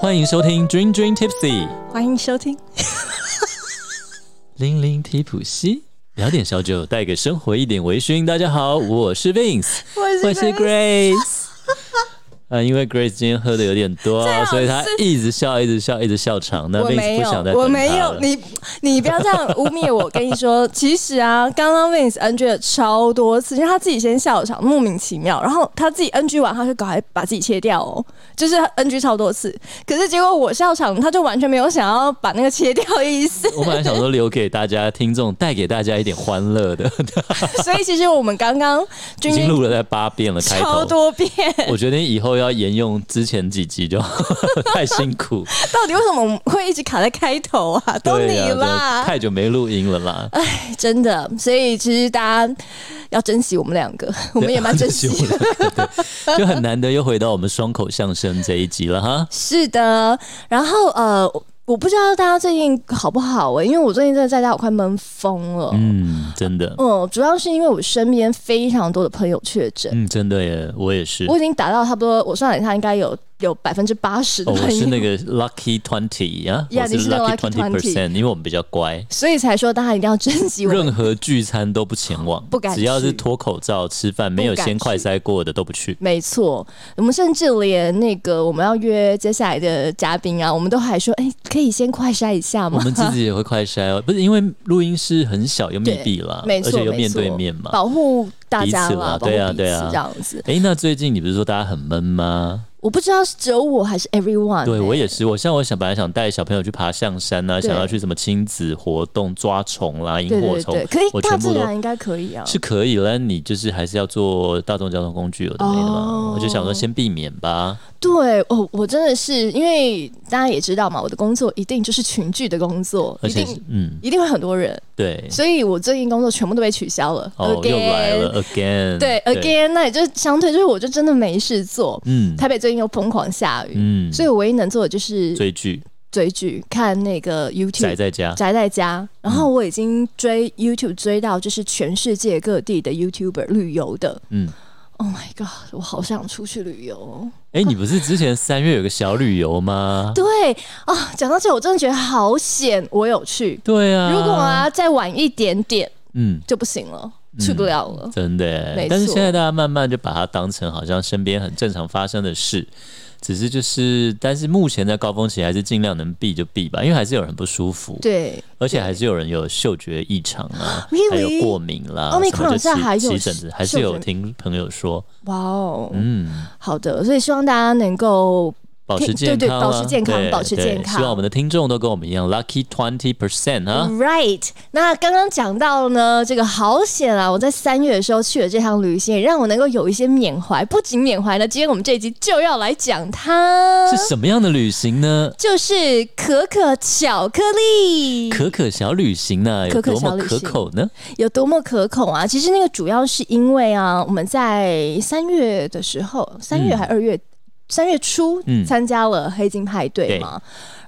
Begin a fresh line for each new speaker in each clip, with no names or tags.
欢迎收听 Dream Dream Tipsy，
欢迎收听。
零零提普西，聊点小酒，带给生活一点微醺。大家好，我是 Vince，
我
是 Grace。啊，因为 Grace 今天喝的有点多，所以她一直笑，一直笑，一直笑场。那 Vince 不想再
我没有，你你不要这样污蔑我。跟你说，其实啊，刚刚 Vince NG 了超多次，因为他自己先笑场，莫名其妙，然后他自己 NG 完，他就赶快把自己切掉哦，就是 NG 超多次。可是结果我笑场，他就完全没有想要把那个切掉的意思。
我本来想说留给大家听众，带给大家一点欢乐的。
所以其实我们刚刚
已经录了在八遍了，开
超多遍。
我觉得以后。要沿用之前几集就 太辛苦。
到底为什么会一直卡在开头啊？都你啦，
太久没录音了啦。
哎，真的，所以其实大家要珍惜我们两个，我们也蛮珍惜
的。就很难得又回到我们双口相声这一集了哈。
是的，然后呃。我不知道大家最近好不好哎，因为我最近真的在家我快闷疯了。
嗯，真的。
嗯，主要是因为我身边非常多的朋友确诊。
嗯，真的耶，我也是。
我已经达到差不多，我算了一下，应该有。有百分之八十的，
我是那个 lucky twenty 呀，
我是 lucky twenty
percent，因为我们比较乖，
所以才说大家一定要珍惜。
任何聚餐都不前往，
不敢，
只要是脱口罩吃饭，没有先快筛过的都不去。
没错，我们甚至连那个我们要约接下来的嘉宾啊，我们都还说，哎，可以先快筛一下吗？
我们自己也会快筛哦，不是因为录音室很小又密闭了，
没错，
而且又面对面嘛，
保护大家
嘛，对啊，对啊，
这样子。
哎，那最近你不是说大家很闷吗？
我不知道是只有我还是 everyone。
对我也是，我像我想本来想带小朋友去爬象山啊，想要去什么亲子活动抓虫啦、萤火虫，
可以，大自然应该可以啊，
是可以了。你就是还是要坐大众交通工具有的没的嘛，我就想说先避免吧。
对，哦，我真的是因为大家也知道嘛，我的工作一定就是群聚的工作，
一定
嗯，一定会很多人。
对，
所以我最近工作全部都被取消了。
哦，又来了，again。
对，again，那也就相对就是我就真的没事做。嗯，台北最近又疯狂下雨，嗯，所以我唯一能做的就是
追剧，
追剧，看那个 YouTube，
宅在家，
宅在家。然后我已经追 YouTube 追到就是全世界各地的 YouTuber 旅游的，嗯。Oh my god！我好想出去旅游。
哎，你不是之前三月有个小旅游吗？
对啊，讲到这，我真的觉得好险，我有去。
对啊，
如果啊再晚一点点，嗯，就不行了，去不了了。
真的，但是现在大家慢慢就把它当成好像身边很正常发生的事。只是就是，但是目前在高峰期还是尽量能避就避吧，因为还是有人不舒服，
对，
而且还是有人有嗅觉异常啊，还有过敏啦，什么就起起疹子，还是有听朋友说，
哇哦，嗯，好的，所以希望大家能够。
保持健康，
保持健康，保持健康。
希望我们的听众都跟我们一样，lucky twenty percent 啊。
Right，那刚刚讲到呢，这个好险啊！我在三月的时候去了这趟旅行，也让我能够有一些缅怀。不仅缅怀呢，今天我们这一集就要来讲它
是什么样的旅行呢？
就是可可巧克力，
可可小旅行呢，有多么可口呢？
有多么可口啊！其实那个主要是因为啊，我们在三月的时候，三月还二月。三月初参加了黑金派对嘛，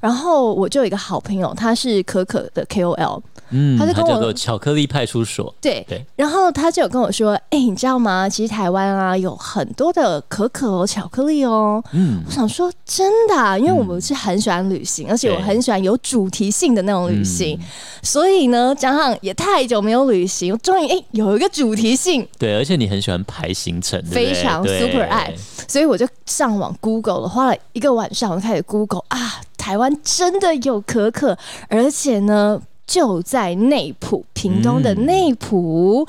然后我就有一个好朋友，他是可可的 KOL。
嗯，他就跟我巧克力派出所，
对对，然后他就有跟我说，哎，你知道吗？其实台湾啊有很多的可可巧克力哦。嗯，我想说真的，因为我们是很喜欢旅行，而且我很喜欢有主题性的那种旅行，所以呢，加上也太久没有旅行，终于哎有一个主题性。
对，而且你很喜欢排行程，
非常 super 爱，所以我就上网 Google 了，花了一个晚上，我开始 Google 啊，台湾真的有可可，而且呢。就在内埔，屏东的内埔，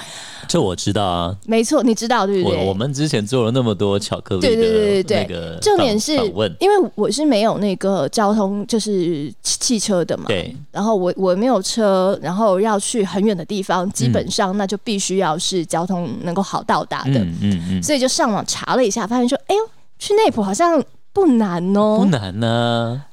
这我知道啊，
没错，你知道对不对？
我我们之前做了那么多巧克力，
对对对对
对，
重点是，因为我是没有那个交通，就是汽车的嘛，
对。
然后我我没有车，然后要去很远的地方，基本上那就必须要是交通能够好到达的，嗯嗯嗯。所以就上网查了一下，发现说，哎呦，去内埔好像不难哦，
不难呢。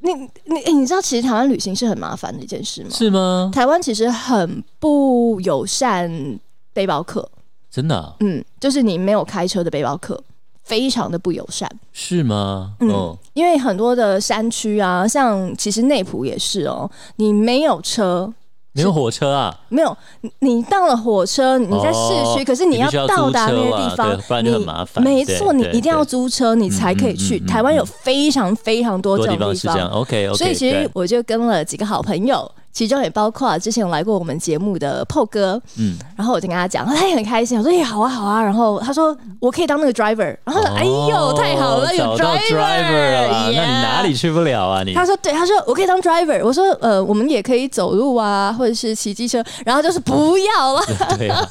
你你你知道，其实台湾旅行是很麻烦的一件事吗？
是吗？
台湾其实很不友善背包客，
真的。
嗯，就是你没有开车的背包客，非常的不友善。
是吗？嗯，
因为很多的山区啊，像其实内埔也是哦，你没有车，
没有火车啊？
没有，你到了火车，你在市区，可是你要到达那个地方，
不然就很麻烦。
没错，你一定要租车，你才可以去。台湾有非常非常多这种地方
，OK OK。
所以其实我就跟了几个好朋友。其中也包括之前有来过我们节目的炮哥，嗯，然后我就跟他讲，他也很开心，我说：“哎，好啊，好啊。”然后他说：“我可以当那个 driver。”然后说：“哎呦，太好了，有 driver
了，那你哪里去不了啊？”你
他说：“对，他说我可以当 driver。”我说：“呃，我们也可以走路啊，或者是骑机车。”然后就是不要了，
对啊，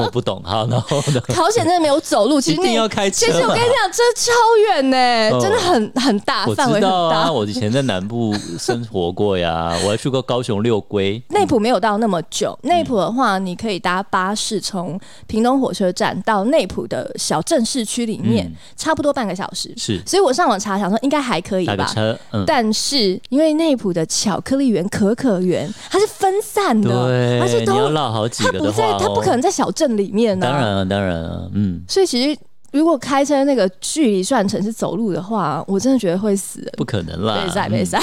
我不懂。好，然后呢？
好险，真的没有走路，其实
你要开车。
其实我跟你讲，这超远呢，真的很很大，范围很大。
我以前在南部生活过呀，我还去过高雄六龟。
内埔没有到那么久，内埔的话，你可以搭巴士从屏东火车站到内埔的小镇市区里面，差不多半个小时。
是，
所以我上网查，想说应该还可以吧。
车，
但是因为内埔的巧克力园、可可园，它是分散的，
而
且
都要绕好几个的
话，它不可能在小镇里面呢。
当然了，当然了，嗯。
所以其实。如果开车那个距离算成是走路的话，我真的觉得会死。
不可能啦，
没赛没赛。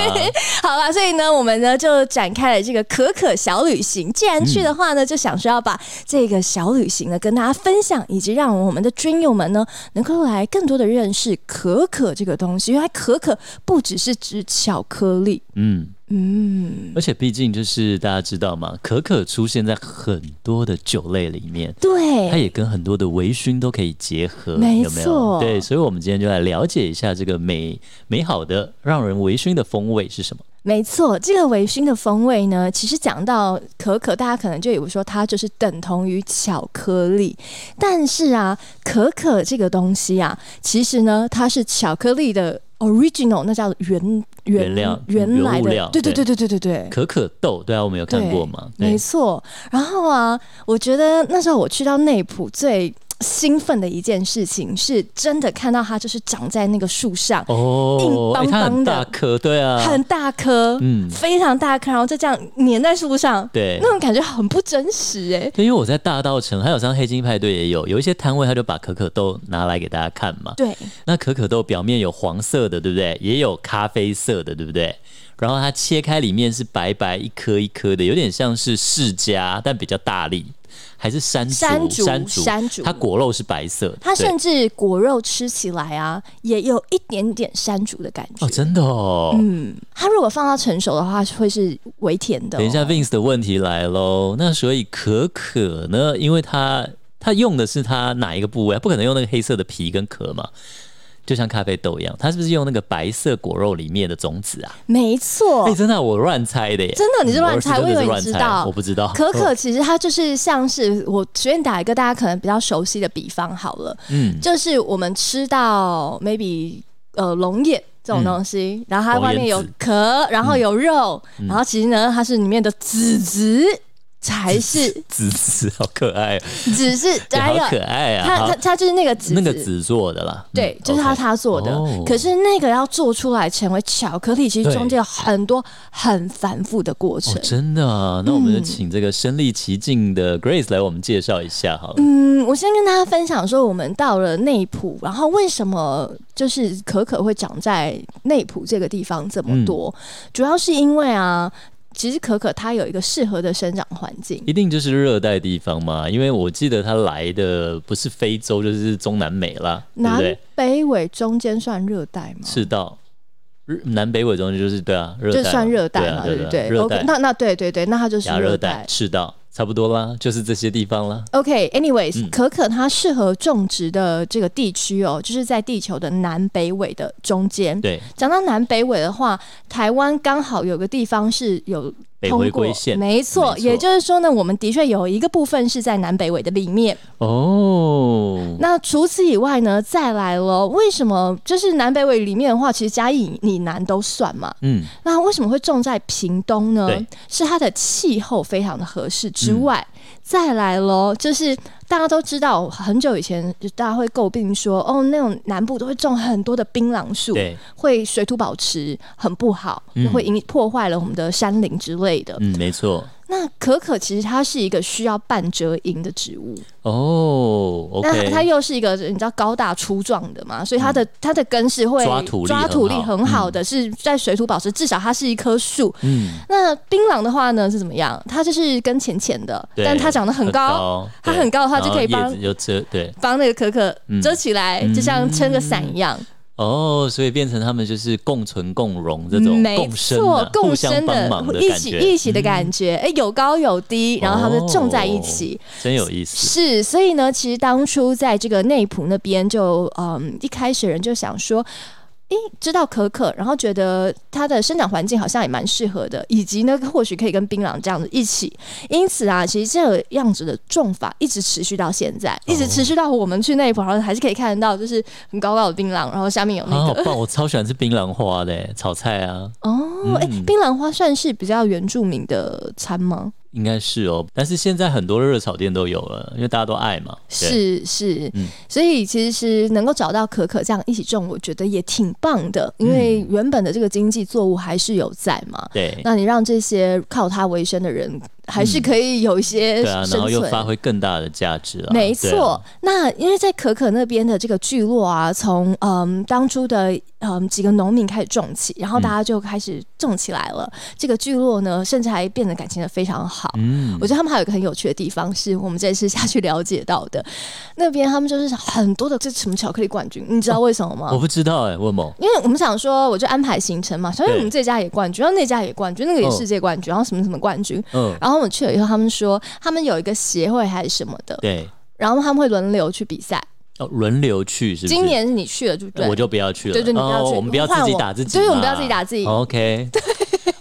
好了，所以呢，我们呢就展开了这个可可小旅行。既然去的话呢，就想说要把这个小旅行呢跟大家分享，以及让我们的军友们呢能够来更多的认识可可这个东西。原来可可不只是指巧克力，嗯。
嗯，而且毕竟就是大家知道嘛，可可出现在很多的酒类里面，
对，
它也跟很多的微醺都可以结合，
没
错，对，所以我们今天就来了解一下这个美美好的让人微醺的风味是什么。
没错，这个微醺的风味呢，其实讲到可可，大家可能就以为说它就是等同于巧克力，但是啊，可可这个东西啊，其实呢，它是巧克力的。original 那叫原
原料
原来
的
对对对对对对对
可可豆对啊我们有看过吗？
没错，然后啊，我觉得那时候我去到内埔最。兴奋的一件事情是真的看到它就是长在那个树上，哦，硬邦邦
的，大颗，对啊，
很大颗，嗯，非常大颗，然后就这样粘在树上，
对，
那种感觉很不真实哎。
因为我在大道城，还有像黑金派对也有，有一些摊位他就把可可豆拿来给大家看嘛，
对，
那可可豆表面有黄色的，对不对？也有咖啡色的，对不对？然后它切开里面是白白一颗一颗的，有点像是释迦，但比较大力。还是山
山
竹，
山竹，
它果肉是白色，
它甚至果肉吃起来啊，也有一点点山竹的感觉
哦，真的哦，
嗯，它如果放到成熟的话，会是微甜的。
等一下，Vince 的问题来喽，那所以可可呢？因为它它用的是它哪一个部位？不可能用那个黑色的皮跟壳嘛。就像咖啡豆一样，它是不是用那个白色果肉里面的种子啊？
没错，
哎，真的我乱猜的耶！
真的你是乱猜，我以为你知道，
我不知道。
可可其实它就是像是我随便打一个大家可能比较熟悉的比方好了，嗯，就是我们吃到 maybe 呃龙眼这种东西，然后它外面有壳，然后有肉，然后其实呢它是里面的籽籽。才是
籽籽好可爱，
籽是
好可爱啊！
它它它就是那个籽，
那个籽做的啦，
对，就是他他做的。可是那个要做出来成为巧克力，其实中间有很多很繁复的过程。
真的啊，那我们就请这个身历其境的 Grace 来我们介绍一下好了。
嗯，我先跟大家分享说，我们到了内埔，然后为什么就是可可会长在内埔这个地方这么多，主要是因为啊。其实可可它有一个适合的生长环境，
一定就是热带地方嘛？因为我记得它来的不是非洲，就是中南美啦，
南北纬中间算热带吗？
赤道，南北纬中间就是对啊，
就算热带嘛，对不对
？？OK，，
那那对对对，那它就是
热
带
赤道。差不多啦，就是这些地方啦。
OK，anyways，可可它适合种植的这个地区哦，就是在地球的南北纬的中间。
对，
讲到南北纬的话，台湾刚好有个地方是有。
通过，
没错，也就是说呢，我们的确有一个部分是在南北纬的里面哦。那除此以外呢，再来了，为什么就是南北纬里面的话，其实嘉义以南都算嘛？嗯，那为什么会种在屏东呢？是它的气候非常的合适之外。再来喽，就是大家都知道，很久以前就大家会诟病说，哦，那种南部都会种很多的槟榔树，会水土保持很不好，会影破坏了我们的山林之类的。
嗯，没错。
那可可其实它是一个需要半遮阴的植物。
哦
那它又是一个你知道高大粗壮的嘛，所以它的、它的根是会
抓土力
抓土力
很好。
的，是在水土保持，至少它是一棵树。
嗯，
那槟榔的话呢是怎么样？它就是根浅浅的，
对
但它长得很高，它很高的话就可以帮
就遮对。
帮那个可可
嗯
遮起来，就像撑个伞一样。
哦，所以变成他们就是共存共荣这种
没
共生
错共生的
的
一起，一起的感觉，哎、有高有低，然后他们就种在一
哦
起。
真有意思。
是，所以呢，其实当初在这个内埔那边就，嗯，一开始人就想说。诶，知道可可，然后觉得它的生长环境好像也蛮适合的，以及呢，或许可以跟槟榔这样子一起。因此啊，其实这个样子的种法一直持续到现在，一直持续到我们去内埔，然后还是可以看得到，就是很高高的槟榔，然后下面有那个
啊好棒！我超喜欢吃槟榔花的炒菜啊，
哦，哎、
嗯
槟榔花算是比较原住民的餐吗？
应该是哦。但是现在很多热炒店都有了，因为大家都爱嘛。
是是，
嗯
所以其实能够找到可可这样一起种，我觉得也挺棒的，因为原本的这个经济作物还是有在嘛。
对
那你让这些靠它为生的人，还是可以有一些
对啊，然后又发。挥更大的价值啊。
没错，那因为在可可那边的这个聚落啊，从嗯当初的嗯几个农民开始种起，然后大家就开始种起来了。这个聚落呢，甚至还变得感情的非常好。
嗯
我觉得他们还有一个很有趣的地方，是我们这次下去了解到的。那边他们就是很多的这什么巧克力冠军，你知道为什么吗？
我不知道哎，问某
因为我们想说，我就安排行程嘛，所以我们这家也冠军，然后那家也冠军，那个也
嗯
世界冠军，然后什么什么冠军。
嗯，
然后我们去了以后，他们说他们有一个协会还是什么的，
对
然后他们会轮流去比赛。
哦，轮流去是不是？
今年是你去了，对不对？
我就不要去了。
对对你不要去
哦我们不要自己打自己嘛。
对我们不要自己打自己
OK，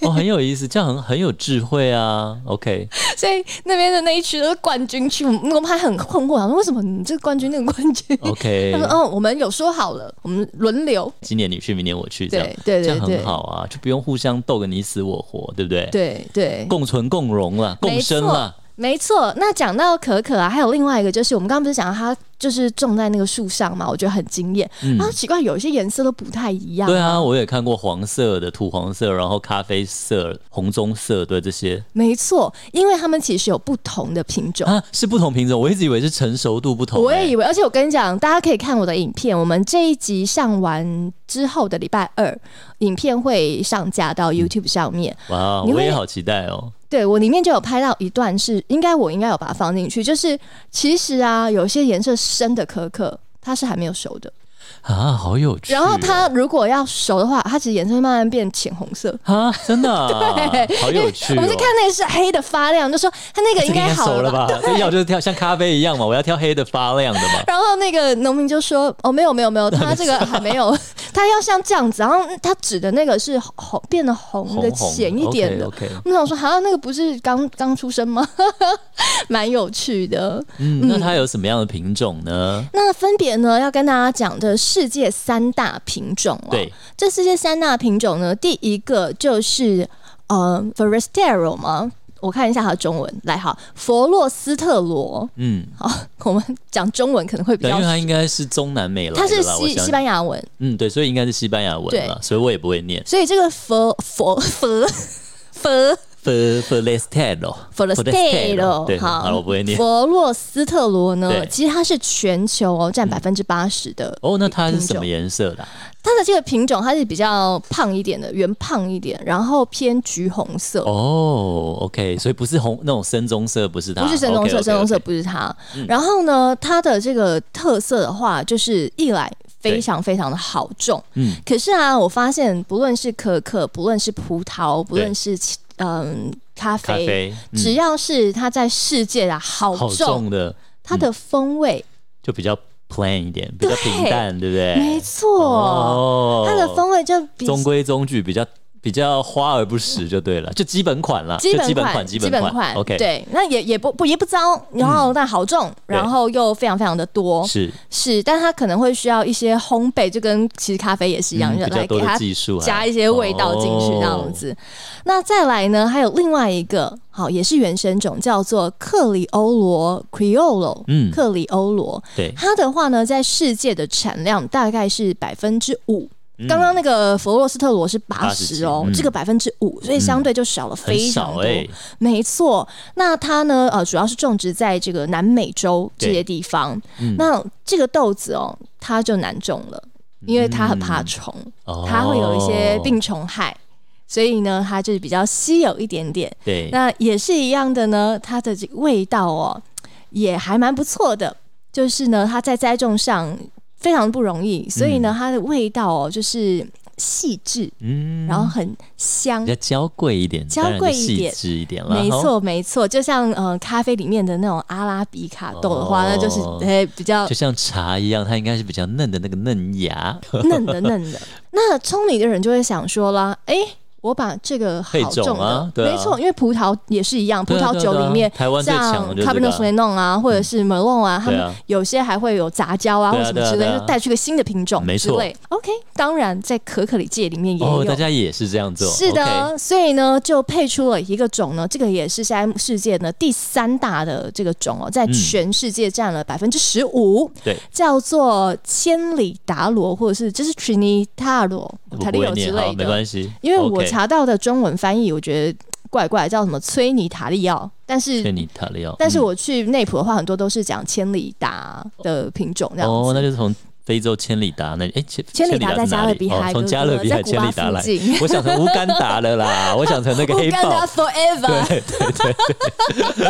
哦，很有意思，这样很很有智慧啊。OK，
所以那边的那一区都是冠军区，我们还很困惑，想说为什么你这个冠军那个冠军
？OK，
他说：“哦，我们有说好了，我们轮流。
今年你去，明年我去，这样
对
这样
对
很好啊，就不用互相斗个你死我活，对不对？，
对对，
共存共荣了，共生了。
没错。那讲到可可啊，还有另外一个就是我们刚刚不是讲到它就是种在那个树上嘛，我觉得很惊艳。
嗯
然后奇怪，有一些颜色都不太一样。
对啊，我也看过黄色的、土黄色，然后咖啡色、红棕色，对这些
没错，因为它们其实有不同的品种。
啊是不同品种，我一直以为是成熟度不同、为
我也以为，而且我跟你讲，大家可以看我的影片。我们这一集上完之后的礼拜二，影片会上架到 YouTube 上面。
哇，我也好期待哦。
对我里面就有拍到一段是，应该我应该有把它放进去，就是其实啊，有些颜色深的可可。它是还没有熟的，
啊，好有趣哦、
然后它如果要熟的话，它其实颜色会慢慢变浅红色。
啊，真的、啊，
对
好有趣、哦。
我们在看那个是黑的发亮，就说 它 那个应
该
好？
熟了吧？这要就是挑像咖啡一样嘛，我要挑黑的发亮的嘛。
然后那个农民就说：“哦，没有没有没有，它这个还没有，他要像这样子。然后他指的那个是红变得红的浅一点的。我想说，好像那个不是刚刚出生吗？蛮有趣的。
嗯，那它有什么样的品种呢？
那分别呢，要跟大家讲的世界三大品种哦。
对，
这世界三大品种呢，第一个就是呃 Forestero 吗？我看一下它的中文，来好，佛洛斯特罗。
嗯，
好，我们讲中文可能会比
较，因为它应该是中南美来的
它是西西班牙文，
嗯，对，所以应该是西班牙文
对
了，所以我也不会念。
所以这个佛佛佛佛
e s t e l o
Forestero，
对，好了，我不会念。
佛洛斯特罗呢，其实它是全球哦占百分之八十的
哦，那它是什么颜色的？啊？
它的这个品种，它是比较胖一点的，圆胖一点，然后偏橘红色，
哦，OK，所以不是红那种深棕色，不是它，
不是深棕色深棕色不是它。
嗯。
然后呢，它的这个特色的话，就是一来非常非常的好种，
嗯，
可是啊，我发现不论是可可，不论是葡萄，不论是其嗯咖
咖
啡，
嗯。
只要是它在世界啊好
重的，
它的风味，
就比较 plain 一点，比较平淡，对不对？
没错，
哦，
它的风味就比
中规中矩，比较比较花而不实就对了，就基本款啦，
基本
就基本
款，
基本款，OK，，
对，那也也不不也不糟，然后但好重，然后又非常非常的多，
是。
是，但它可能会需要一些烘焙，就跟其实咖啡也是一样，
嗯
就来给它加一些味道进去这样子。那再来呢，还有另外一个好也是原生种，叫做克里欧罗 （Criollo）。
嗯，
克里欧罗，
对，
它的话呢，在世界的产量大概是百分之五。刚刚那个佛罗斯特罗是八十哦，
嗯
这个百分之五，所以相对就少了非常多。没错，那它呢，呃，主要是种植在这个南美洲这些地方。
嗯
那这个豆子哦，它就难种了，因为它很怕虫，
哦
它会有一些病虫害。所以呢，它就是比较稀有一点点。
对，
那也是一样的呢，它的这个味道哦，也还蛮不错的。就是呢，它在栽种上非常不容易，所以呢，它的味道哦，就是细致，
嗯。
然后很香。
比。较娇贵一点，
娇贵一点。
细致一点了，
没
哦，
错没错，就像呃咖啡里面的那种阿拉比卡豆的话，
哦。
那就是诶、比较
就像茶一样，它应该是比较嫩的那个嫩芽，
嫩的嫩的。那聪明的人就会想说啦，诶，我把这个好
配种
种的，
啊对啊。
没错，因为葡萄也是一样，葡萄酒里面像 Cabernet Sauvignon 啊，或者是 Merlot 啊，他们有些还会有杂交啊，或什么之类，就带去个新的品种
没错
之类。OK，当然在可可里界里面也有。
哦，大家也是这样做，
是的所以呢，就配出了一个种呢，这个也是现在世界呢第三大的这个种哦，在
嗯。
全世界占了百分之十五，
对，
叫做千里达罗，或者是就是塔利欧之类的。
关系，
因为我查到的中文翻译，我觉得怪怪，叫什么崔尼塔利奥，但是
崔尼塔利奥，
但是
嗯
我去内普的话，很多都是讲千里达的品种这样子。
哦，那就是从非洲千里达那，哎，千
千里达在加勒比海
哦从
哥
加勒比海千里达来。我想成乌干达了啦，我想成那个黑
乌干达
豹
，forever。
对对对，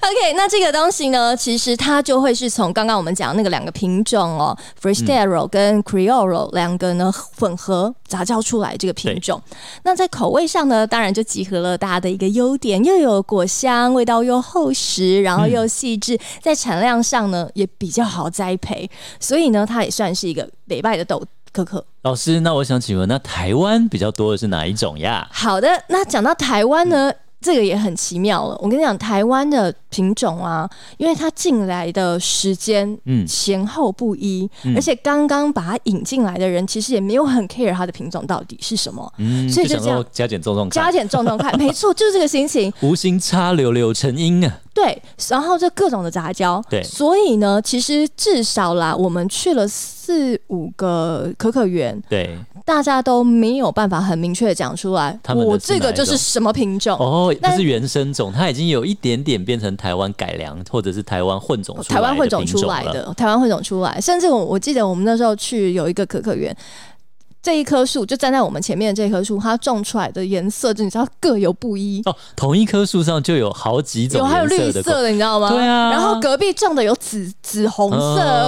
OK，那这个东西呢，其实它就会是从刚刚我们讲那个两个品种哦 f r e s t e r o 跟 Creole 两个呢混合杂交出来这个品种。那在口味上呢，当然就集合了大家的一个优点，又有果香，味道又厚实，然后又细致，在产量上呢也比较好栽培，所以呢，它也算是一个北拜的斗可可。
老师，那我想请问，那台湾比较多的是哪一种呀？
好的，那讲到台湾呢，这个也很奇妙了。我跟你讲，台湾的品种啊，因为它进来的时间
嗯。
前后不一，
嗯。
而且刚刚把它引进来的人，其实也没有很 care 它的品种到底是什么，
嗯，
所以就这样。
说加减重重看，
加减重重看，没错，就是这个心情。
无心插柳柳成荫啊，
对，然后这各种的杂交，
对。
所以呢，其实至少啦，我们去了四五个可可园，
对，
大家都没有办法很明确的讲出来，我这个就是什么品种。
哦，不是原生种，它已经有一点点变成台湾改良或者是台湾混种
台湾混种出来，的，台湾混种出来，甚至我我记得我们那时候去有一个可可园，这一棵树就站在我们前面的这棵树，它种出来的颜色，就你知道各有不一。
哦，同一棵树上就有好几种
有还有绿
颜
色的，你知道吗？
对啊
然后隔壁种的有紫紫红色、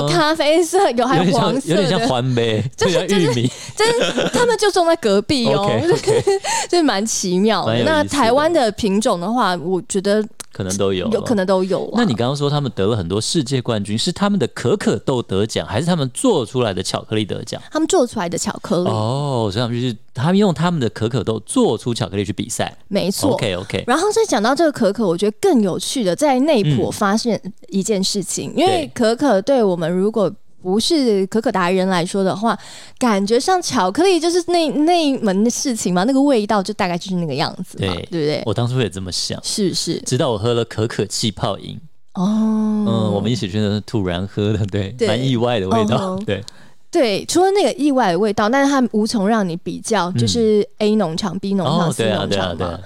嗯
咖啡色，有还
有
黄色
有点像
的，
环呗，
就
就是像玉米，
真他们就种在隔壁哦 就是蛮奇妙的。那台湾的品种的话，我觉得
可能都有，
有可。能都有啊。
那你刚刚说他们得了很多世界冠军，是他们的可可豆得奖，还是他们做出来的巧克力得奖？
他们做出来的巧克力，
哦，所以他们就是他们用他们的可可豆做出巧克力去比赛。
没错。
OK OK，
然后再讲到这个可可，我觉得更有趣的，在内埔我发现一件事情，因为可可对我们如果不是可可达人来说的话，感觉像巧克力就是那那一门的事情嘛，那个味道就大概就是那个样子嘛，
对
对不对？
我当初也这么想，
是是？
直到我喝了可可气泡饮，
哦，
嗯，我们一起去的突然喝的，对，
对。
蛮意外的味道
哦，
对，
对，除了那个意外的味道，但是它无从让你比较，就是 A 农场、B 农场、，C 农场嘛。
对啊。，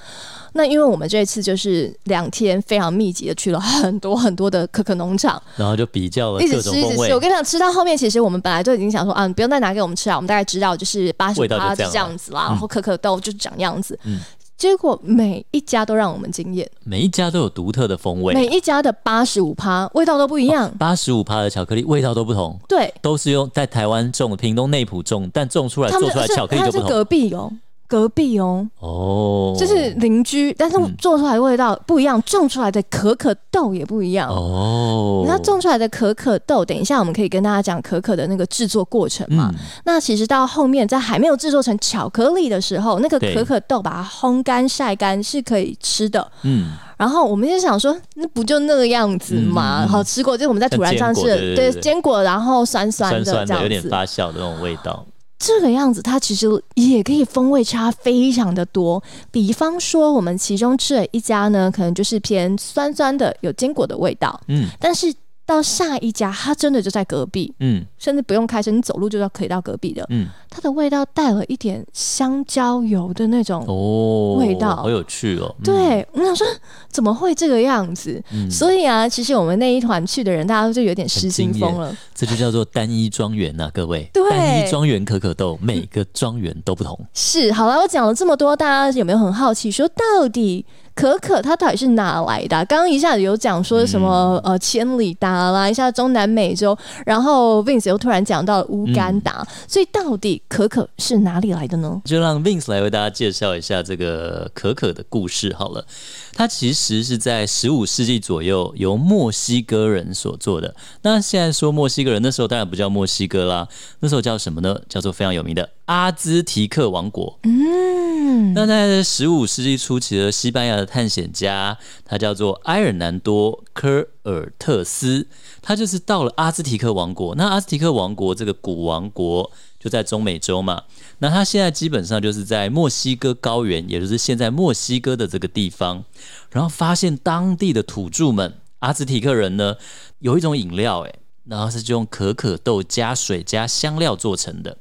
那因为我们这次就是两天非常密集的去了很多很多的可可农场，
然后就比较了
一直吃一直吃。我，跟你讲，吃到后面，其实我们本来就已经想说啊，你不用再拿给我们吃啊，我们大概知道就是八十
味道就
趴
这样
子啦，
嗯
然后可可豆就长样子。
嗯
结果每一家都让我们惊艳，
每一家都有独特的风味，
每一家的八十五趴味道都不一样。
八十五趴的巧克力味道都不同，
对，
都是用在台湾种、屏东内埔种，但种出来做出来巧克力就不同。
隔壁哦，隔壁哦，
哦，
就是邻居，但是
嗯
做出来的味道不一样，种出来的可可豆也不一样。
哦，
那种出来的可可豆，等一下我们可以跟大家讲可可的那个制作过程嘛。
嗯，
那其实到后面，在还没有制作成巧克力的时候，那个可可豆把它烘干、晒干是可以吃的。
嗯，
然后我们就想说，那不就那个样子吗？
嗯嗯嗯
好吃过，就是我们在土壤上吃的，
坚果对
坚果，然后酸酸的
酸酸的，有。点发酵的那种味道。
这个样子，它其实也可以风味差非常的多。比方说，我们其中吃了一家呢，可能就是偏酸酸的，有坚果的味道，
嗯。
但是到下一家，它真的就在隔壁，
嗯。
甚至不用开车，你走路就要可以到隔壁的。
嗯，
它的味道带了一点香蕉油的那种
哦
味道
好有趣哦。嗯，
对，我想说怎么会这个样子？所以啊，其实我们那一团去的人，大家就有点失心疯了。
这就叫做单一庄园呐，各位。
对
单一庄园可可豆，每个庄园都不同。
是，好了，我讲了这么多，大家有没有很好奇，说到底可可它到底是哪来的啊、刚刚一下子有讲说什么、呃千里达啦，一下中南美洲，然后 Vince 又突然讲到了乌干达，所以到底可可是哪里来的呢？
就让 Vince 来为大家介绍一下这个可可的故事好了。它其实是在十五世纪左右由墨西哥人所做的。那现在说墨西哥人，那时候当然不叫墨西哥啦，那时候叫什么呢？叫做非常有名的阿兹提克王国。
嗯，
那在十五世纪初期的西班牙的探险家，他叫做埃尔南多·科尔特斯，他就是到了阿兹提克王国。那阿兹提克王国这个古王国就在中美洲嘛，那他现在基本上就是在墨西哥高原，也就是现在墨西哥的这个地方，然后发现当地的土著们阿兹提克人呢，有一种饮料，诶，然后是就用可可豆加水加香料做成的。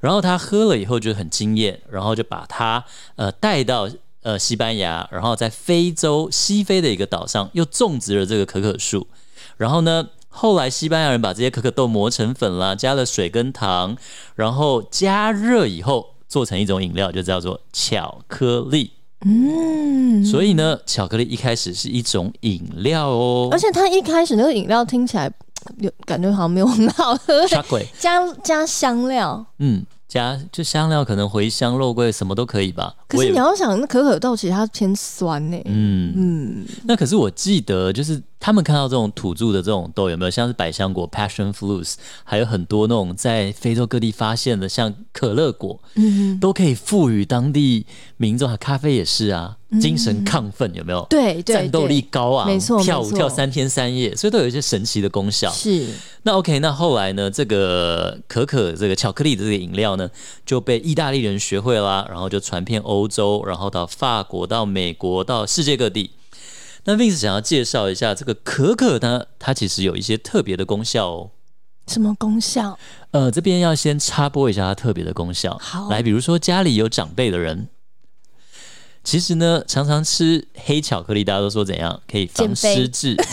然后他喝了以后就很惊艳，然后就把它呃带到呃西班牙，然后在非洲西非的一个岛上又种植了这个可可树。然后呢，后来西班牙人把这些可可豆磨成粉啦，加了水跟糖，然后加热以后做成一种饮料，就叫做巧克力。
嗯，
所以呢，巧克力一开始是一种饮料哦
而，且它一开始那个饮料听起来有感觉好像没有很好喝，加加香料。
嗯，加就香料可能茴香、肉桂什么都可以吧。
可是你要想，那可可豆其实它偏酸呢、
嗯。
嗯，
那可是我记得，就是他们看到这种土著的这种豆，有没有像是百香果 （passion fruits），还有很多那种在非洲各地发现的，像可乐果，
嗯，
都可以赋予当地民众，咖啡也是啊，精神亢奋，有没有？
对对
战斗力高啊，
没错
跳舞跳三天三夜，所以都有一些神奇的功效。
是
那 OK，那后来呢？这个可可这个巧克力的这个饮料呢，就被意大利人学会啦，然后就传遍欧洲，然后到法国、到美国、到世界各地。那 Vince 想要介绍一下这个可可呢，它其实有一些特别的功效哦。
什么功效？
呃，这边要先插播一下它特别的功效。
好
来，比如说家里有长辈的人，其实呢，常常吃黑巧克力，大家都说怎样可以防失智。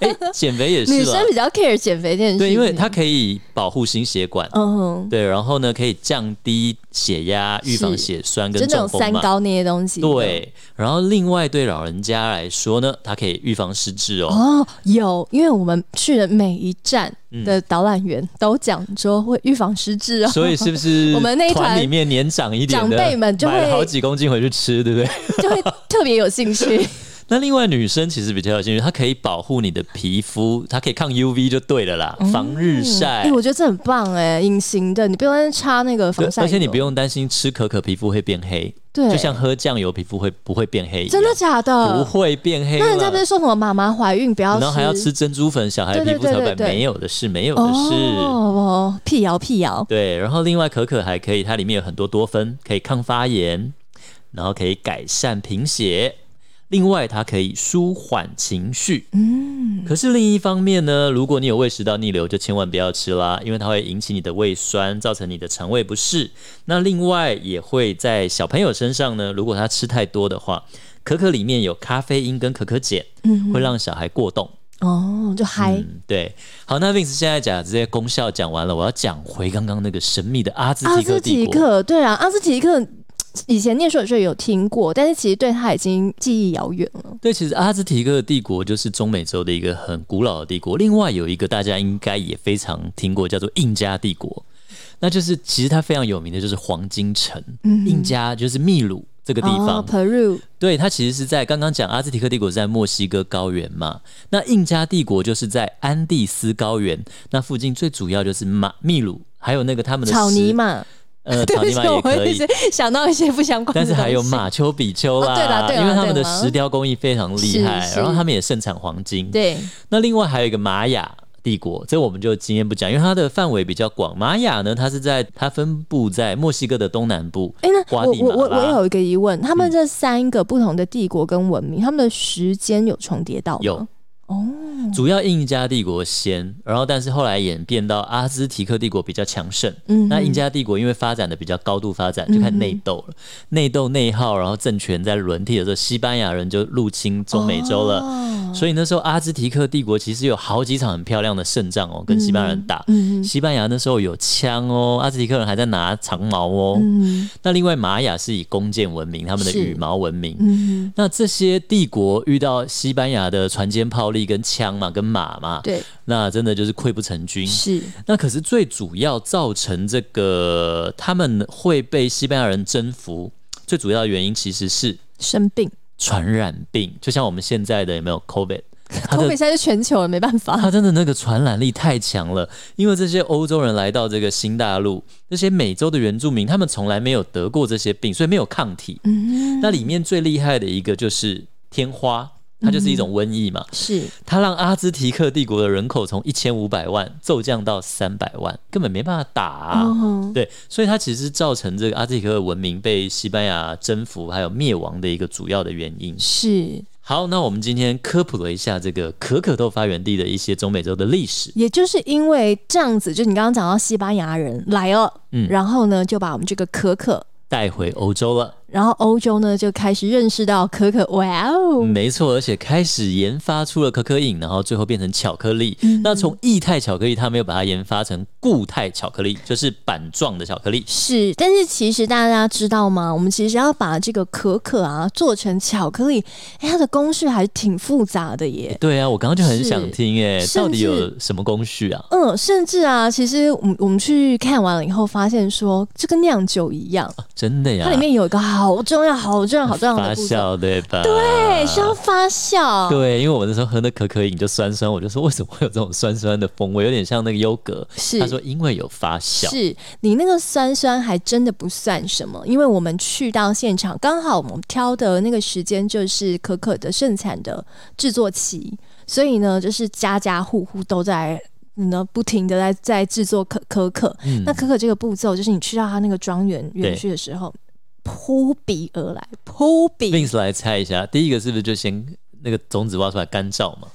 哎，减肥也是
女生比较 care 减肥这件事，
对，因为它可以保护心血管。
嗯，
对，然后呢，可以降低血压，预防血栓跟中风嘛。
三高那些东西。
对，然后另外对老人家来说呢，它可以预防失智哦。
哦，有，因为我们去的每一站的导览员都讲说会预防失智哦，
所以是不是
我们那一团
里面年长一点的
长辈们就会
买好几公斤回去吃，对不对？
就会特别有兴趣。
那另外女生其实比较有兴趣，它可以保护你的皮肤，它可以抗 UV 就对了啦，防日晒。
哎、我觉得这很棒哎，隐形的，你不用再擦那个
对
防晒，
而且你不用担心吃可可皮肤会变黑，
对，
就像喝酱油皮肤会不会变黑？
真的假的？
不会变黑。
那人家不是说什么妈妈怀孕不要吃，
然后还要吃珍珠粉，小孩皮肤才白，没有的事，没有的事。
哦，辟谣辟谣，
对，然后另外可可还可以，它里面有很多多酚，可以抗发炎，然后可以改善贫血。另外，它可以舒缓情绪。
嗯，
可是另一方面呢，如果你有胃食道逆流，就千万不要吃啦，因为它会引起你的胃酸，造成你的肠胃不适。那另外也会在小朋友身上呢，如果他吃太多的话，可可里面有咖啡因跟可可碱，
嗯
会让小孩过动。
哦，就嗨，
嗯，对。好，那 Vince 现在讲这些功效讲完了，我要讲回刚刚那个神秘的阿兹提克
阿兹。提克，对啊，阿兹提克以前念书的时候有听过，但是其实对他已经记忆遥远了。
对，其实阿兹提克帝国就是中美洲的一个很古老的帝国。另外有一个大家应该也非常听过，叫做印加帝国。那就是其实它非常有名的就是黄金城，印加就是秘鲁这个地方。
哦，Peru，
对，它其实是在刚刚讲阿兹提克帝国是在墨西哥高原嘛，那印加帝国就是在安第斯高原，那附近最主要就是马秘鲁，还有那个他们的
草泥
石，
马，
呃，
对不起，
草泥马也
我
可以。
想到一些不相关的
但是还有马丘比丘啦，
哦对啦对啦
因为他们的石雕工艺非常厉害，然后他们也盛产黄金。
对，
那另外还有一个玛雅帝国，这我们就今天不讲，因为它的范围比较广。玛雅呢，它是在它分布在墨西哥的东南部。
哎，那
瓜
我我我我有一个疑问，他们这三个不同的帝国跟文明，他们的时间有重叠到吗？
有
哦，
主要印加帝国先，然后但是后来演变到阿兹提克帝国比较强盛。
嗯
那印加帝国因为发展的比较高度发展，就开始内斗了，内斗内耗，然后政权在轮替的时候，西班牙人就入侵中美洲了。
哦
所以那时候阿兹提克帝国其实有好几场很漂亮的胜仗哦，跟西班牙人打。
嗯
西班牙那时候有枪哦，阿兹提克人还在拿长矛哦。
嗯
那另外玛雅是以弓箭闻名，他们的羽毛闻名。
嗯，
那这些帝国遇到西班牙的船坚炮利跟枪嘛，跟马嘛，
对，
那真的就是溃不成军。
是
那可是最主要造成这个他们会被西班牙人征服，最主要的原因其实是
生病
传染病，就像我们现在的有没有 COVID？它，
COVID
的
现在是全球了，没办法。
它真的那个传染力太强了，因为这些欧洲人来到这个新大陆，这些美洲的原住民，他们从来没有得过这些病，所以没有抗体。
嗯，
那里面最厉害的一个就是天花，它就是一种瘟疫嘛。
是
它让阿兹提克帝国的人口从一千五百万骤降到三百万，根本没办法打、啊。
哦，
对，所以它其实是造成这个阿兹提克文明被西班牙征服还有灭亡的一个主要的原因。
是，
好，那我们今天科普了一下这个可可豆发源地的一些中美洲的历史。
也就是因为这样子，就你刚刚讲到西班牙人来了，
嗯
然后呢就把我们这个可可，
带回欧洲了，
然后欧洲呢就开始认识到可可，哇哦，
没错，而且开始研发出了可可饮，然后最后变成巧克力。
嗯
那从液态巧克力，它没有把它研发成固态巧克力，就是板状的巧克力。
是，但是其实大家知道吗？我们其实要把这个可可啊做成巧克力，哎，它的工序还挺复杂的耶。
对啊，我刚刚就很想听，哎，
甚
到底有什么工序啊？
嗯，甚至啊，其实我们我们去看完了以后，发现说这跟酿酒一样，
真的呀，
它里面有一个好重要、好重要、好重要
发
的步骤，
酵对吧？
对，需要发酵。
对，因为我那时候喝的可可饮就酸酸，我就说为什么会有这种酸酸的风味，有点像那个优格。
是
他说因为有发酵，
是你那个酸酸还真的不算什么，因为我们去到现场，刚好我们挑的那个时间就是可可的盛产的制作期，所以呢，就是家家户户都在。呢，不停的在在制作可可可，
嗯
那可可这个步骤就是你去到他那个庄园园区的时候，扑鼻而来，扑鼻
Vince 来猜一下，第一个是不是就先那个种子挖出来干燥嘛？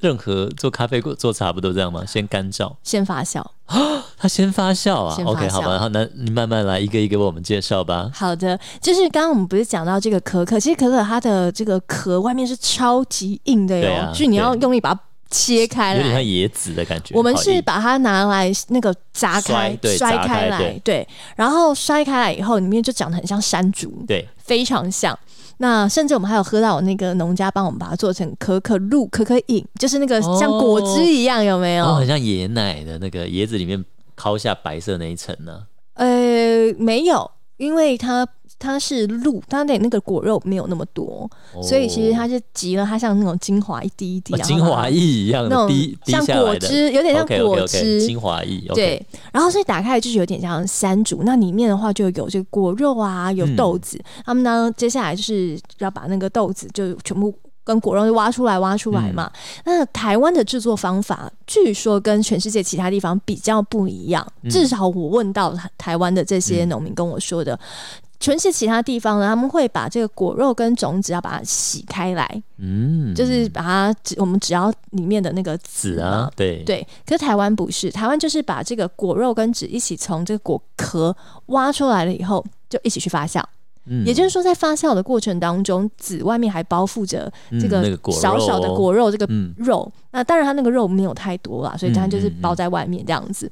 任何做咖啡、做茶不都这样吗？先干燥，
先发酵。
它先发酵啊。OK，好吧，好，那你慢慢来，一个一个为我们介绍吧。
好的，就是刚刚我们不是讲到这个可可，其实可可它的这个壳外面是超级硬的哟，就是你要用力把它切开
有点像。椰子的感觉。
我们是把它拿来那个砸开
摔、开
开来，
对
对，然后摔开来以后，里面就长得很像山竹，
对
非常像。那甚至我们还有喝到那个农家帮我们把它做成可可露、可可饮，就是那个像果汁一样，有没有？
哦，很像椰奶的那个椰子里面敲下白色那一层呢。
呃，没有，因为它它是露，它的那个果肉没有那么多，所以其实它
哦
是集了它像那种精华一滴一滴，
精华液一样的
那种
滴滴
像果汁，有点像果汁。
精华液。
对，然后所以打开来就是有点像山竹，那里面的话就有这个果肉啊，有
嗯
豆子。他们呢，接下来就是要把那个豆子就全部跟果肉就挖出来，挖出来嘛。
嗯
那台湾的制作方法，据说跟全世界其他地方比较不一样，
嗯
至少我问到台台湾的这些农民跟我说的。全世界其他地方呢，他们会把这个果肉跟种子要把它洗开来，
嗯，
就是把它只我们只要里面的那个
籽啊，对。
对，可是台湾不是，台湾就是把这个果肉跟籽一起从这个果壳挖出来了以后，就一起去发酵。
嗯。
也就是说，在发酵的过程当中，籽外面还包覆着这
个
小小的
哦
果肉，这个
嗯。
肉。那当然，它那个肉没有太多啦，所以它就是包在外面这样子。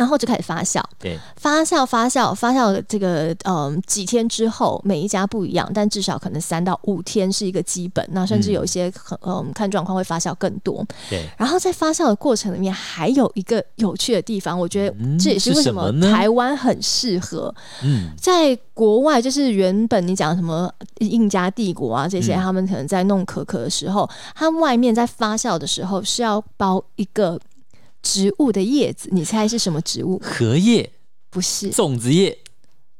然后就开始发酵，
对，
发酵，发酵，发酵的这个嗯几天之后，每一家不一样，但至少可能三到五天是一个基本。那甚至
嗯
有一些很嗯看状况会发酵更多。
对，
然后在发酵的过程里面，还有一个有趣的地方，我觉得
嗯
这也是
是
为什么台湾很适合。
嗯，
在国外，就是原本你讲什么印加帝国啊这些，
嗯
他们可能在弄可可的时候，它外面在发酵的时候是要包一个植物的叶子，你猜是什么植物？
荷叶、
不是
粽子叶，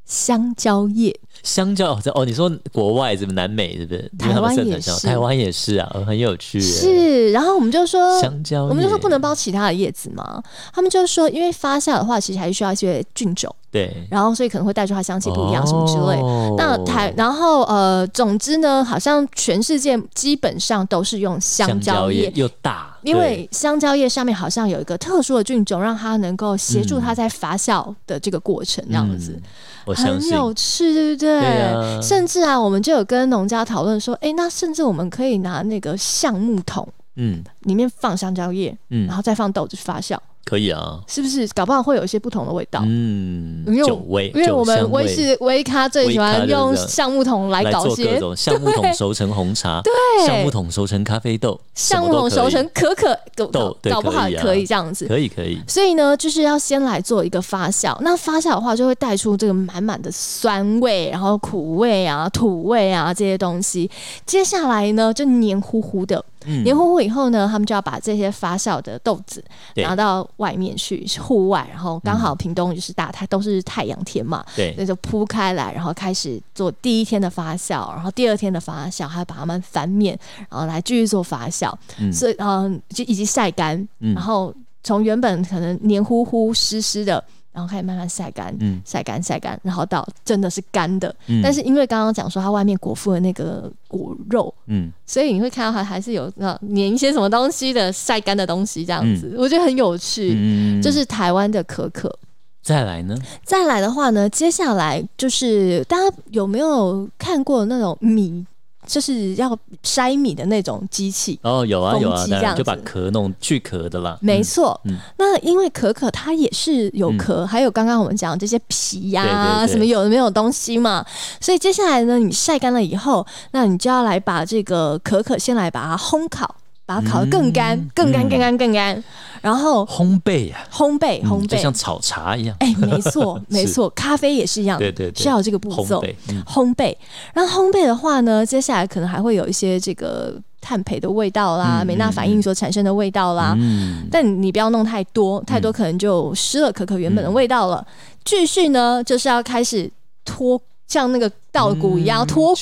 香蕉叶。
香蕉哦，哦，你说国外是不是南美是不是？
台湾也是，
台湾也是啊，很有趣。
是，然后我们就说
香蕉，
我们就说不能包其他的叶子吗？他们就说，因为发酵的话，其实还是需要一些菌种。
对，
然后所以可能会带出它香气不一样什么之类。那台，然后呃，总之呢，好像全世界基本上都是用香蕉叶，
又大，
因为香蕉叶上面好像有一个特殊的菌种，让它能够协助它在发酵的这个过程，这样子，很有趣，对不对？甚至啊，我们就有跟农家讨论说，哎，那甚至我们可以拿那个橡木桶，嗯，里面放香蕉叶，嗯，然后再放豆子发酵。
可以啊，
是不是？搞不好会有一些不同的味道。
嗯，酒味，
因为我们威士威咖最喜欢用橡木桶来搞些
橡木桶熟成红茶，
对，
橡木桶熟成咖啡豆，
橡木桶熟成可可豆，搞不好可以这样子。
可以可以。
所以呢，就是要先来做一个发酵。那发酵的话，就会带出这个满满的酸味，然后苦味啊、土味啊这些东西。接下来呢，就黏糊糊的。黏糊糊以后呢，他们就要把这些发酵的豆子拿到外面去，户外，然后刚好屏东就是大太都是太阳天嘛，
对，
那就铺开来，然后开始做第一天的发酵，然后第二天的发酵，还要把它们翻面，然后来继续做发酵，所以嗯，就以及晒干，然后从原本可能黏糊糊湿湿的。然后开始慢慢晒干，晒干晒干，然后到真的是干的。但是因为刚刚讲说它外面果腹的那个果肉，嗯，所以你会看到它还是有那粘一些什么东西的晒干的东西这样子，我觉得很有趣。就是台湾的可可。
再来呢？
再来的话呢，接下来就是大家有没有看过那种米？就是要筛米的那种机器
哦，有啊有啊，这样就把壳弄去壳的啦。
没错，那因为可可它也是有壳，还有刚刚我们讲这些皮呀，什么有的没有东西嘛，所以接下来呢，你晒干了以后，那你就要来把这个可可先来把它烘烤。把它烤得更干，更干，更干，更干，然后
烘焙呀，
烘焙，烘焙，
就像炒茶一样。
哎，没错，没错，咖啡也是一样，
对对，
需要这个步骤，烘焙。然后烘焙的话呢，接下来可能还会有一些这个碳培的味道啦，美纳反应所产生的味道啦。嗯，但你不要弄太多，太多可能就失了可可原本的味道了。继续呢，就是要开始脱。像那个稻谷一样脱骨、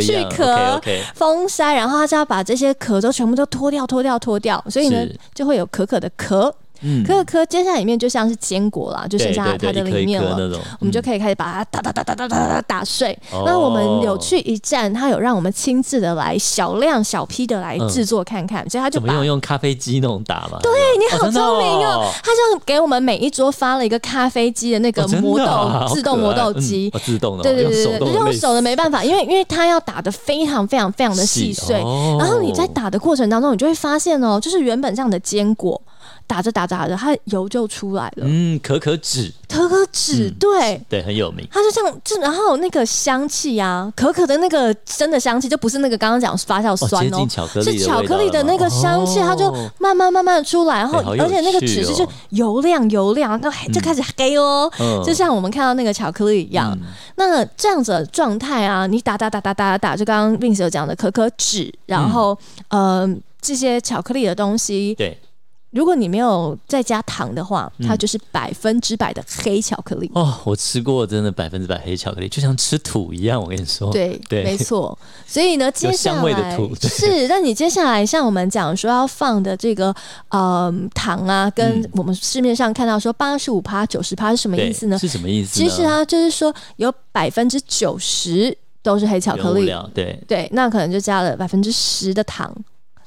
去
壳、风筛，然后他就要把这些壳都全部都脱掉、脱掉、脱掉，所以呢，就会有可可的壳。可可可接下来里面就像是坚果啦，就剩下它的里面了。我们就可以开始把它打打打打打打打打碎。那我们有去一站，他有让我们亲自的来小量小批的来制作看看，所以他就
用用咖啡机那种打嘛。
对，你好聪明哦！他就给我们每一桌发了一个咖啡机的那个磨豆自动磨豆机，
自动的。
对对对对，用手的没办法，因为因为它要打的非常非常非常的细碎，然后你在打的过程当中，你就会发现哦，就是原本这样的坚果。打着打着打着，它油就出来了。
嗯，可可脂，
可可脂，对
对，很有名。
它就像就，然后那个香气啊，可可的那个真的香气，就不是那个刚刚讲发酵酸哦，是巧克力的那个香气，它就慢慢慢慢的出来。然后，而且那个纸就是油亮油亮，就就开始黑哦，就像我们看到那个巧克力一样。那这样子的状态啊，你打打打打打打，就刚刚 Vince 有讲的可可脂，然后呃这些巧克力的东西，
对。
如果你没有再加糖的话，它就是百分之百的黑巧克力
哦。我吃过，真的百分之百黑巧克力，就像吃土一样。我跟你说，
对 对，没错。所以呢，接下来是，那你接下来像我们讲说要放的这个呃糖啊，跟我们市面上看到说八十五趴、九十趴是什么意思呢？
是什么意思？
其实啊，就是说有百分之九十都是黑巧克力，
对
对，那可能就加了百分之十的糖。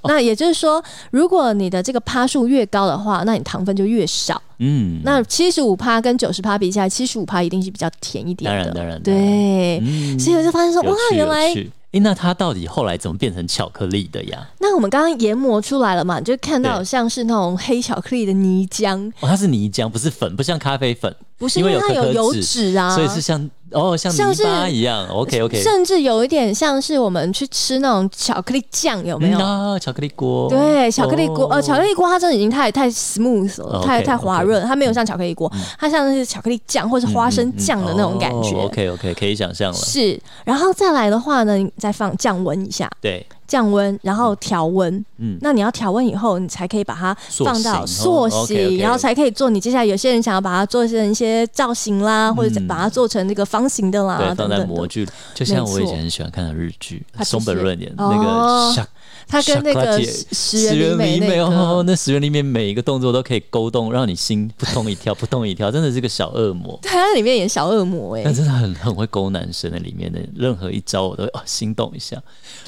那也就是说，如果你的这个趴数越高的话，那你糖分就越少。嗯，那七十五趴跟九十趴比起来，七十五趴一定是比较甜一点
的。当然，当然，
对。所以我就发现说，哇，原来，
哎，那它到底后来怎么变成巧克力的呀？
那我们刚刚研磨出来了嘛，就看到像是那种黑巧克力的泥浆。
哦，它是泥浆，不是粉，不像咖啡粉。
不是因为它有油脂啊，
所以是像哦像泥巴一样，OK OK，
甚至有一点像是我们去吃那种巧克力酱，有没有？
啊，巧克力锅，
对，巧克力锅，呃，巧克力锅它真的已经太太 smooth 了，太太滑润，它没有像巧克力锅，它像是巧克力酱或是花生酱的那种感觉。
OK OK，可以想象了。
是，然后再来的话呢，再放降温一下，
对，
降温，然后调温。嗯，那你要调温以后，你才可以把它放到塑形，然后才可以做。你接下来有些人想要把它做成一些造型啦，或者把它做成那个方形的啦，
放在模具。就像我以前很喜欢看的日剧，松本润年那个。
他跟那个石原里美
哦，那石原里美每一个动作都可以勾动，让你心扑通一跳，扑通一跳，真的是个小恶魔。
他里面演小恶魔哎，
但真的很很会勾男生的，里面的任何一招我都哦心动一下。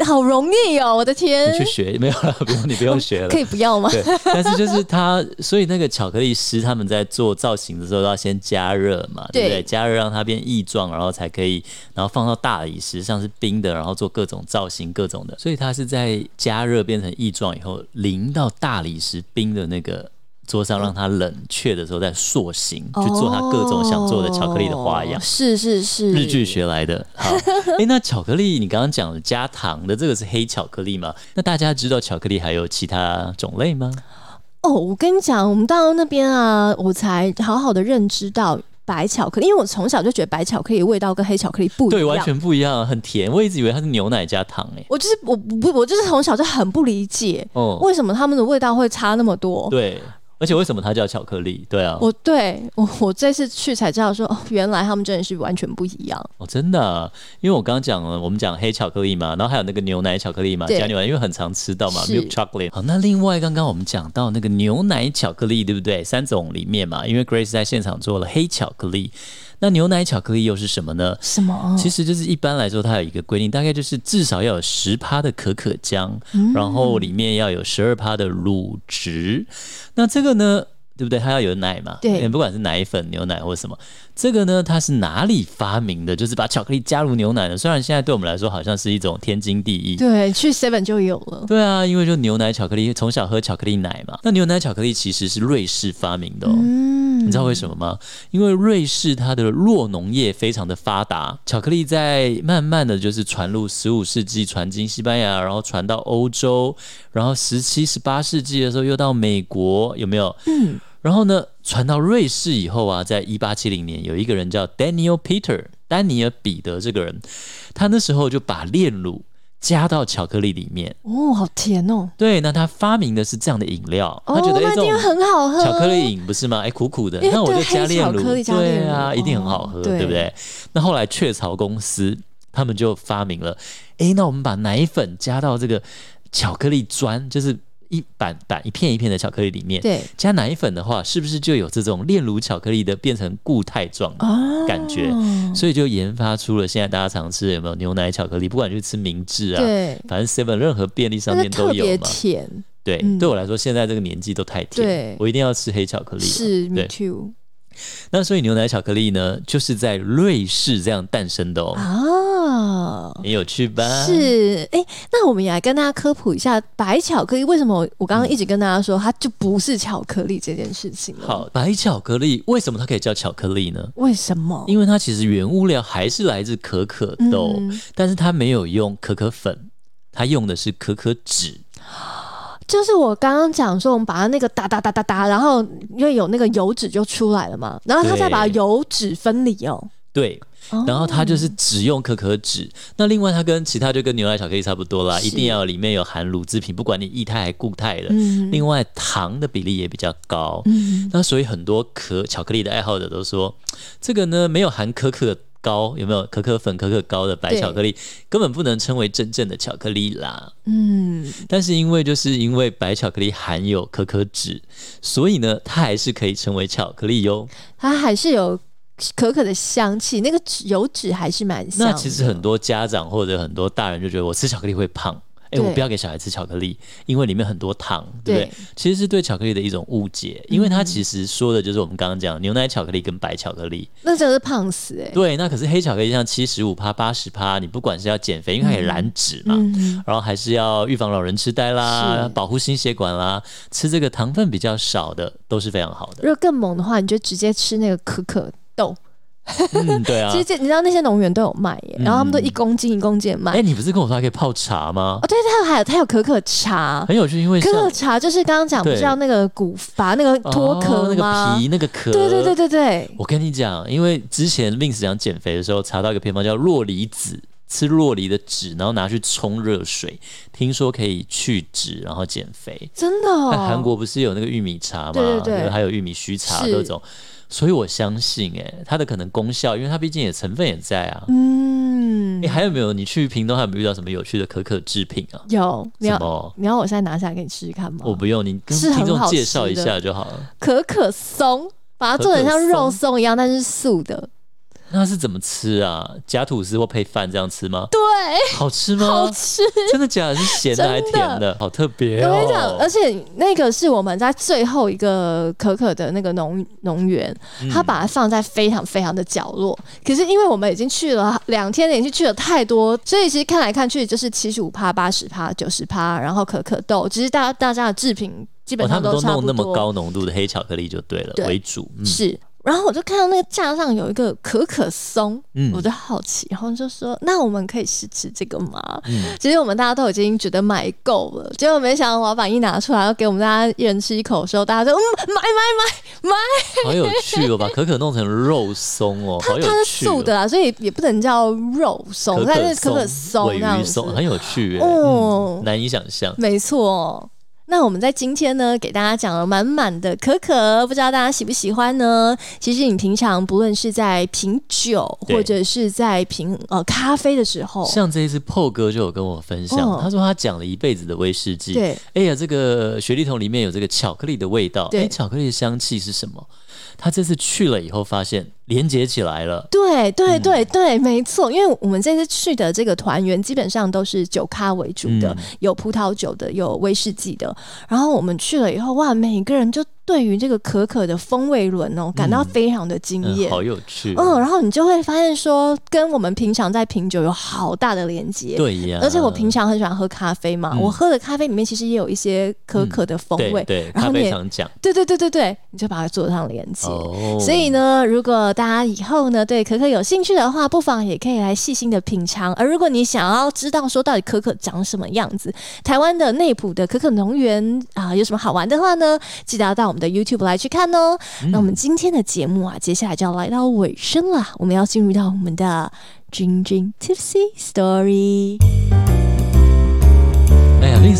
好容易哦，我的天！
你去学没有了？不用，你不用学了，
可以不要吗？
对，但是就是他，所以那个巧克力师他们在做造型的时候，要先加热嘛，对不对？加热让它变异状，然后才可以，然后放到大理石上是冰的，然后做各种造型，各种的。所以他是在。加热变成液状以后，淋到大理石冰的那个桌上，让它冷却的时候再塑形，去做它各种想做的巧克力的花样。
是是是，
日剧学来的。好，哎，那巧克力你刚刚讲的加糖的这个是黑巧克力吗？那大家知道巧克力还有其他种类吗？
哦，我跟你讲，我们到那边啊，我才好好的认知到。白巧克力，因为我从小就觉得白巧克力味道跟黑巧克力不一样，
对，完全不一样，很甜。我一直以为它是牛奶加糖，哎，
我就是我不我就是从小就很不理解，哦，为什么他们的味道会差那么多？
对。而且为什么它叫巧克力？对啊，
我对我我这次去才知道说，哦，原来他们真的是完全不一样
哦，真的。因为我刚刚讲了，我们讲黑巧克力嘛，然后还有那个牛奶巧克力嘛，加牛奶，因为很常吃到嘛，milk chocolate。好，那另外刚刚我们讲到那个牛奶巧克力，对不对？三种里面嘛，因为 Grace 在现场做了黑巧克力。那牛奶巧克力又是什么呢？
什么？
其实就是一般来说，它有一个规定，大概就是至少要有十趴的可可浆，然后里面要有十二趴的乳汁。那这个呢？对不对？它要有奶嘛？
对，
不管是奶粉、牛奶或者什么，这个呢，它是哪里发明的？就是把巧克力加入牛奶的。虽然现在对我们来说好像是一种天经地义，
对，去 Seven 就有了。
对啊，因为就牛奶巧克力，从小喝巧克力奶嘛。那牛奶巧克力其实是瑞士发明的，嗯，你知道为什么吗？因为瑞士它的弱农业非常的发达，巧克力在慢慢的就是传入十五世纪，传进西班牙，然后传到欧洲，然后十七、十八世纪的时候又到美国，有没有？嗯。然后呢，传到瑞士以后啊，在一八七零年，有一个人叫 Daniel Peter，丹尼尔彼得这个人，他那时候就把炼乳加到巧克力里面。
哦，好甜哦！
对，那他发明的是这样的饮料，他觉得
一定很好喝，
巧克力饮不是吗？哎，苦苦的，那我就加炼乳，对啊，一定很好喝，对不对？那后来雀巢公司他们就发明了，哎，那我们把奶粉加到这个巧克力砖，就是。一板板一片一片的巧克力里面，
对，
加奶粉的话，是不是就有这种炼乳巧克力的变成固态状感觉？所以就研发出了现在大家常吃的有没有牛奶巧克力？不管去吃明治啊，
对，
反正 seven 任何便利商店都有嘛。
甜，
对，对我来说现在这个年纪都太甜，我一定要吃黑巧克力。
是，me too。
那所以牛奶巧克力呢，就是在瑞士这样诞生的哦。啊，很有趣吧？
是，哎，那我们也来跟大家科普一下白巧克力为什么？我刚刚一直跟大家说，它就不是巧克力这件事情。
好，白巧克力为什么它可以叫巧克力呢？
为什么？
因为它其实原物料还是来自可可豆，但是它没有用可可粉，它用的是可可脂。
就是我刚刚讲说，我们把它那个哒哒哒哒哒，然后因为有那个油脂就出来了嘛，然后它再把油脂分离哦。
对，然后它就是只用可可脂。那另外它跟其他就跟牛奶巧克力差不多啦，一定要里面有含乳制品，不管你液态还固态的。另外糖的比例也比较高。那所以很多可巧克力的爱好者都说，这个呢没有含可可。高有没有可可粉、可可膏的白巧克力，根本不能称为真正的巧克力啦。嗯，但是因为就是因为白巧克力含有可可脂，所以呢，它还是可以称为巧克力哟。
它还是有可可的香气，那个油脂还是蛮香。
那其实很多家长或者很多大人就觉得我吃巧克力会胖。哎，我不要给小孩吃巧克力，因为里面很多糖，对不对？其实是对巧克力的一种误解，因为它其实说的就是我们刚刚讲牛奶巧克力跟白巧克力，
那真的是胖死哎。
对，那可是黑巧克力像七十五趴、八十趴，你不管是要减肥，因为它也燃脂嘛，然后还是要预防老人痴呆啦，保护心血管啦，吃这个糖分比较少的都是非常好的。
如果更猛的话，你就直接吃那个可可豆。
嗯，对啊，
其实这你知道那些农园都有卖耶，然后他们都一公斤一公斤卖。
哎，你不是跟我说还可以泡茶吗？
哦，对，它还有它有可可茶，
很有趣，因为
可可茶就是刚刚讲不是要那个骨把那个脱壳
那个皮那个壳，
对对对对对。
我跟你讲，因为之前 Vince 讲减肥的时候查到一个偏方叫洛梨子。吃洛梨的籽，然后拿去冲热水，听说可以去脂，然后减肥。
真的、哦？
韩国不是有那个玉米茶吗？
对对对
还有玉米须茶
是
各种，所以我相信、哎，它的可能功效，因为它毕竟也成分也在啊。
嗯
你、，还有没有？你去屏东还有没有遇到什么有趣的可可制品啊？
有你要？你要我现在拿下来给你试试看吗？
我不用，你跟
是很
听众介绍一下就好了。
可可松，把它做成像肉松一样，但是素的。
那是怎么吃啊？夹吐司或配饭这样吃吗？
对，
好吃吗？
好吃。
真的假的？是咸的还是甜的？好特别
我跟你讲，
哦！
而且那个是我们在最后一个可可的那个农农园，
嗯
他把它放在非常非常的角落。可是因为我们已经去了两天，连续去了太多，所以其实看来看去就是七十五趴、八十趴、九十趴，然后可可豆，其实大大家的制品基本上
们都。弄那么高浓度的黑巧克力就对了
对
为主。嗯
是。然后我就看到那个架上有一个可可松，
嗯
我就好奇，然后就说：“那我们可以试吃这个吗？”
嗯，
其实我们大家都已经觉得买够了，结果没想到老板一拿出来要给我们大家一人吃一口的时候，大家就嗯买买买买，
好有趣哦，把可可弄成肉松哦，
它是。素的啦，所以也不能叫肉松，
可可
但是可可
松、很有趣，
哦
嗯，难以想象。
没错。那我们在今天呢，给大家讲了满满的可可，不知道大家喜不喜欢呢？其实你平常不论是在品酒，或者是在品呃咖啡的时候，
像这一次 PO 哥就有跟我分享，
哦
他说他讲了一辈子的威士忌，
对，
哎呀，这个雪莉桶里面有这个巧克力的味道，
对
哎，巧克力的香气是什么？他这次去了以后发现连接起来了，
对对
嗯
对对，没错，因为我们这次去的这个团员基本上都是酒咖为主的，
嗯
有葡萄酒的，有威士忌的。然后我们去了以后，哇，每个人就对于这个可可的风味轮哦，感到非常的惊
嗯，
艳。
好有趣
嗯，
哦，
然后你就会发现说，跟我们平常在品酒有好大的连接。
对呀，
而且我平常很喜欢喝咖啡嘛，
嗯
我喝的咖啡里面其实也有一些可可的风味。
对对，
然后你也
啡常讲
对对对对对，你就把它做上连接。
哦，
所以呢，如果大家以后呢对可可有兴趣的话，不妨也可以来细心的品尝。而如果你想要知道说到底可可长什么样子，台湾的内埔的可可农园啊、有什么好玩的话呢，记得要到我们的 YouTube 来去看哦。那我们今天的节目啊，接下来就要来到尾声了，我们要进入到我们的 Dream Dream Tipsy Story。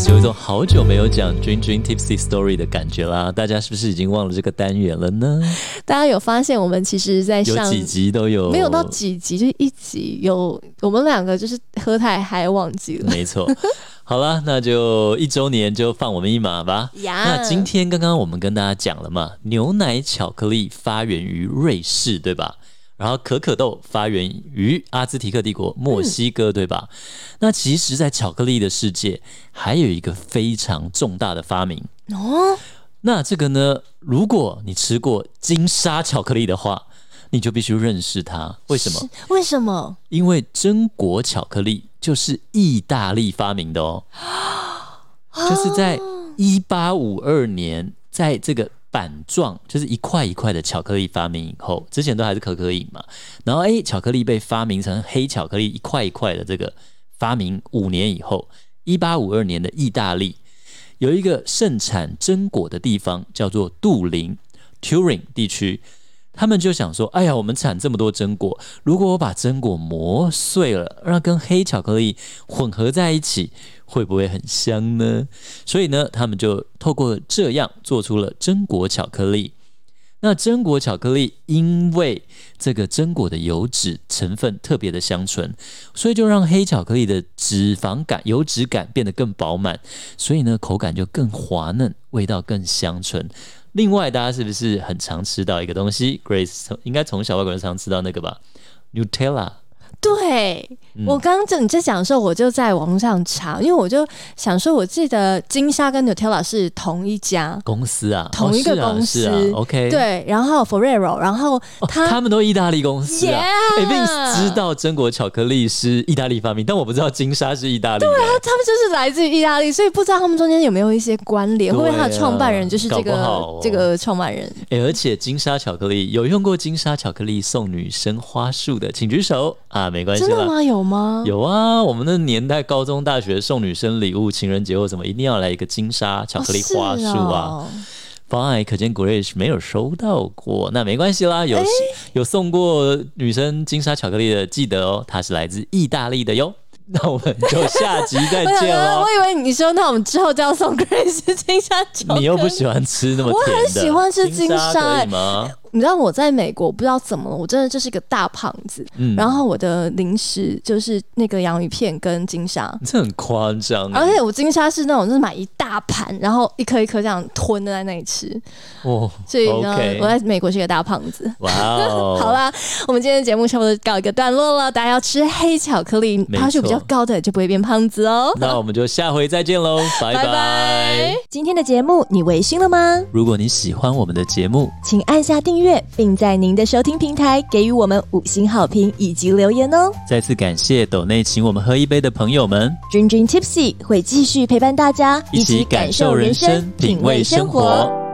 有一种好久没有讲 Dream Dream Tipsy Story 的感觉啦，大家是不是已经忘了这个单元了呢？
大家有发现我们其实在上
有几集都有，
没有到几集，就一集有我们两个就是喝太嗨忘记了。
没错。好了，那就一周年就放我们一马吧。
呀
那今天刚刚我们跟大家讲了嘛，牛奶巧克力发源于瑞士，对吧？然后可可豆发源于阿兹提克帝国墨西哥，对吧？那其实，在巧克力的世界，还有一个非常重大的发明。
哦，
那这个呢，如果你吃过金沙巧克力的话，你就必须认识它。为什么？
为什么？
因为榛果巧克力就是意大利发明的哦，就是在一八五二年，在这个板状，就是一块一块的巧克力发明以后，之前都还是可可饮嘛，然后诶，巧克力被发明成黑巧克力一块一块的这个发明五年以后，一八五二年的意大利有一个盛产榛果的地方叫做杜林 （Turin） 地区。他们就想说：“哎呀，我们产这么多榛果，如果我把榛果磨碎了，让跟黑巧克力混合在一起，会不会很香呢？”所以呢，他们就透过这样做出了榛果巧克力。那榛果巧克力因为这个榛果的油脂成分特别的香醇，所以就让黑巧克力的脂肪感、油脂感变得更饱满，所以呢口感就更滑嫩，味道更香醇。另外，大家是不是很常吃到一个东西？Grace 从应该从小外国人常吃到那个吧？Nutella。
对、
嗯。
我刚刚就你在讲的时候，我就在网上查，因为我就想说，我记得金沙跟 Nutella 是同一家，
公司啊，
同一个公司。
是啊，OK，，
对，然后 Ferrero，然后
哦，他们都意大利公司啊。
Yeah
哎 Vince 知道榛果巧克力是意大利发明，但我不知道金沙是意大利对啊。
他们就是来自于意大利，所以不知道他们中间有没有一些关联，会不会他的创办人就是这个、
哦。
这个创办人？
哎，而且金沙巧克力有用过金沙巧克力送女生花束的，请举手。啊，没关系啦。
真的吗？有吗？
有啊，我们那年代高中、大学送女生礼物，情人节或什么，一定要来一个金沙巧克力花束啊。Fine，可见 Grace 没有收到过，那没关系啦。有有送过女生金沙巧克力的，记得哦，它是来自意大利的哟。那我们就下集再见 了。
我以为你说，那我们之后就要送 Grace 金沙巧克力。
你又不喜欢吃那么甜
的，我很喜欢吃金沙可以
吗？
你知道我在美国不知道怎么了，我真的就是一个大胖子。嗯，然后我的零食就是那个洋芋片跟金沙，
这很夸张。
而且我金沙是那种就是买一大盘，然后一颗一颗这样吞的在那里吃。哦，所以呢，我在美国是一个大胖子。哇哦！好啦，我们今天的节目差不多告一个段落了。大家要吃黑巧克力，趴数比较高的就不会变胖子哦。
那我们就下回再见喽，拜拜。
今天的节目你微醺了吗？
如果你喜欢我们的节目，
请按下订并在您的收听平台给予我们五星好评以及留言哦！
再次感谢斗内请我们喝一杯的朋友们
，Dream Dream Tipsy 会继续陪伴大家，一起感受人生，品味生活。